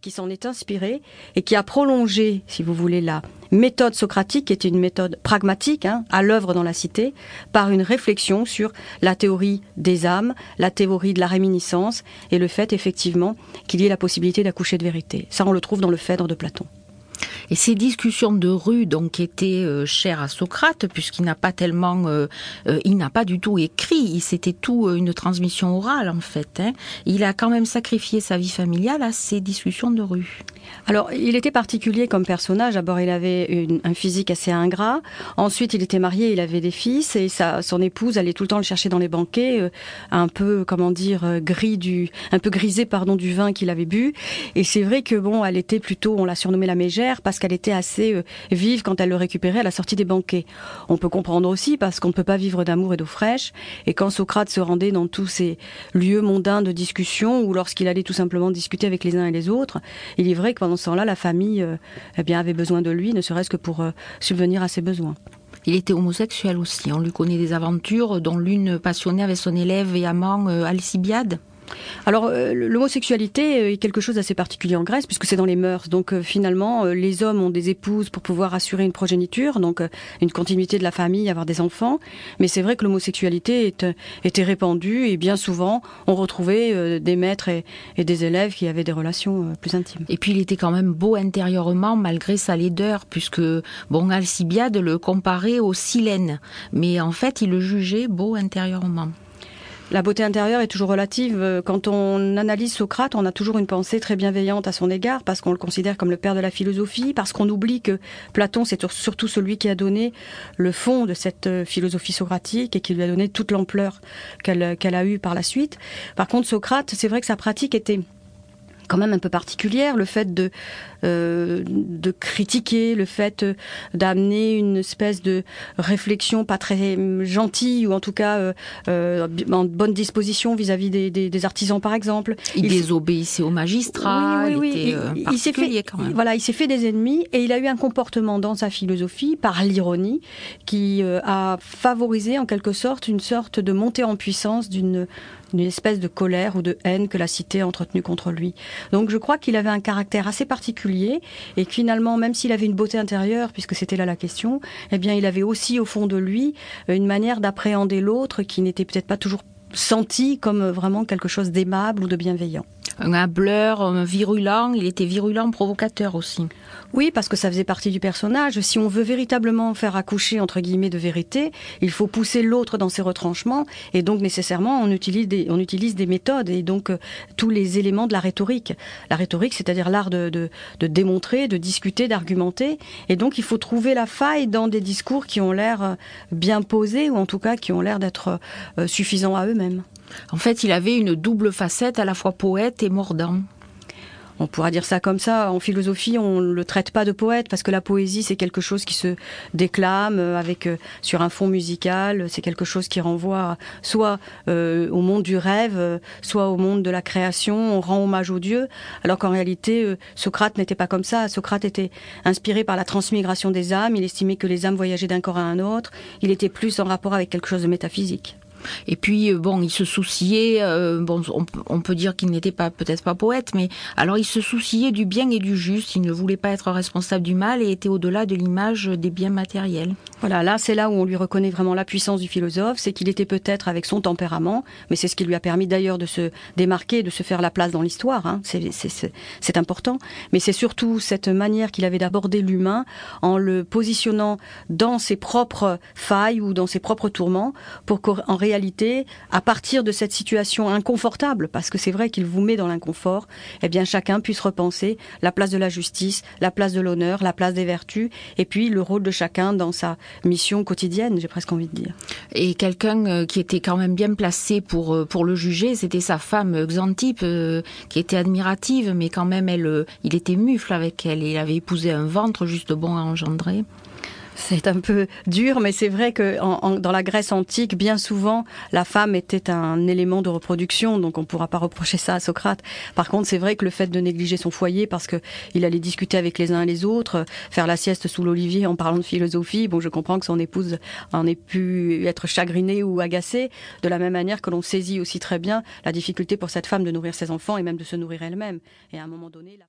qui s'en est inspiré et qui a prolongé, si vous voulez, la méthode socratique, qui était une méthode pragmatique, hein, à l'œuvre dans la cité, par une réflexion sur la théorie des âmes, la théorie de la réminiscence et le fait effectivement qu'il y ait la possibilité d'accoucher de vérité. Ça, on le trouve dans le Phèdre de Platon. Et ces discussions de rue donc étaient euh, chères à Socrate puisqu'il n'a pas tellement, euh, euh, il n'a pas du tout écrit. C'était tout une transmission orale en fait. Hein. Il a quand même sacrifié sa vie familiale à ces discussions de rue. Alors, il était particulier comme personnage. D'abord, il avait un physique assez ingrat. Ensuite, il était marié, il avait des fils et sa, son épouse allait tout le temps le chercher dans les banquets, un peu, comment dire, gris du, un peu grisé, pardon, du vin qu'il avait bu. Et c'est vrai que bon, elle était plutôt, on l'a surnommée la mégère parce qu'elle était assez euh, vive quand elle le récupérait à la sortie des banquets. On peut comprendre aussi parce qu'on ne peut pas vivre d'amour et d'eau fraîche. Et quand Socrate se rendait dans tous ces lieux mondains de discussion ou lorsqu'il allait tout simplement discuter avec les uns et les autres, il est vrai que pendant ce temps-là, la famille euh, eh bien, avait besoin de lui, ne serait-ce que pour euh, subvenir à ses besoins. Il était homosexuel aussi. On lui connaît des aventures, dont l'une passionnée avec son élève et amant Alcibiade. Alors, euh, l'homosexualité euh, est quelque chose d'assez particulier en Grèce, puisque c'est dans les mœurs. Donc, euh, finalement, les hommes ont des épouses pour pouvoir assurer une progéniture, donc une continuité de la famille, avoir des enfants. Mais c'est vrai que l'homosexualité était répandue, et bien souvent, on retrouvait des maîtres et, des élèves qui avaient des relations plus intimes. Et puis, il était quand même beau intérieurement, malgré sa laideur, puisque, bon, Alcibiade le comparait au Silène. Mais en fait, il le jugeait beau intérieurement. La beauté intérieure est toujours relative. Quand on analyse Socrate, on a toujours une pensée très bienveillante à son égard parce qu'on le considère comme le père de la philosophie, parce qu'on oublie que Platon, c'est surtout celui qui a donné le fond de cette euh, philosophie socratique et qui lui a donné toute l'ampleur qu'elle a eue par la suite. Par contre, Socrate, c'est vrai que sa pratique était quand même un peu particulière, le fait de euh, de critiquer, le fait d'amener une espèce de réflexion pas très gentille ou en tout cas euh, euh en bonne disposition vis-à-vis des, des, des, artisans par exemple. Il, désobéissait aux magistrats. Oui, oui, oui. Il, il s'est fait quand même. voilà, il s'est fait des ennemis et il a eu un comportement dans sa philosophie par l'ironie qui a favorisé en quelque sorte une sorte de montée en puissance d'une une espèce de colère ou de haine que la cité a entretenue contre lui. Donc je crois qu'il avait un caractère assez particulier et que finalement, même s'il avait une beauté intérieure, puisque c'était là la question, eh bien il avait aussi au fond de lui une manière d'appréhender l'autre qui n'était peut-être pas toujours senti comme vraiment quelque chose d'aimable ou de bienveillant. Un hableur, un virulent, il était virulent, provocateur aussi. Oui, parce que ça faisait partie du personnage. Si on veut véritablement faire accoucher, entre guillemets, de vérité, il faut pousser l'autre dans ses retranchements, et donc nécessairement on utilise des, on utilise des méthodes, et donc euh, tous les éléments de la rhétorique. La rhétorique, c'est-à-dire l'art de, de, de, démontrer, de discuter, d'argumenter, et donc il faut trouver la faille dans des discours qui ont l'air euh, bien posés, ou en tout cas qui ont l'air d'être euh, suffisants à eux-mêmes. En fait, il avait une double facette, à la fois poète et mordant on pourra dire ça comme ça. En philosophie, on le traite pas de poète parce que la poésie c'est quelque chose qui se déclame euh, avec euh, sur un fond musical. C'est quelque chose qui renvoie soit euh, au monde du rêve, soit au monde de la création. On rend hommage aux dieux, alors qu'en réalité, Socrate n'était pas comme ça. Socrate était inspiré par la transmigration des âmes. Il estimait que les âmes voyageaient d'un corps à un autre. Il était plus en rapport avec quelque chose de métaphysique. Et puis euh, bon, il se souciait. Euh, bon, on, peut dire qu'il n'était pas peut-être pas poète, mais alors il se souciait du bien et du juste. Il ne voulait pas être responsable du mal et était au-delà de l'image des biens matériels. Voilà, là c'est là où on lui reconnaît vraiment la puissance du philosophe, c'est qu'il était peut-être avec son tempérament, mais c'est ce qui lui a permis d'ailleurs de se démarquer, de se faire la place dans l'histoire. Hein. C'est important, mais c'est surtout cette manière qu'il avait d'aborder l'humain en le positionnant dans ses propres failles ou dans ses propres tourments, pour qu'en réalité réalité, à partir de cette situation inconfortable, parce que c'est vrai qu'il vous met dans l'inconfort, eh bien chacun puisse repenser la place de la justice, la place de l'honneur, la place des vertus, et puis le rôle de chacun dans sa mission quotidienne, j'ai presque envie de dire. Et quelqu'un euh, qui était quand même bien placé pour euh, pour le juger, c'était sa femme Xantippe, euh, qui était admirative, mais quand même elle, il était mufle avec elle. Il avait épousé un ventre juste bon à engendrer c'est un peu dur, mais c'est vrai que dans la Grèce antique, bien souvent, la femme était un élément de reproduction, donc on ne pourra pas reprocher ça à Socrate. Par contre, c'est vrai que le fait de négliger son foyer parce que il allait discuter avec les uns et les autres, faire la sieste sous l'olivier en parlant de philosophie, bon, je comprends que son épouse en ait pu être chagrinée ou agacée, de la même manière que l'on saisit aussi très bien la difficulté pour cette femme de nourrir ses enfants et même de se nourrir elle-même. Et à un moment donné,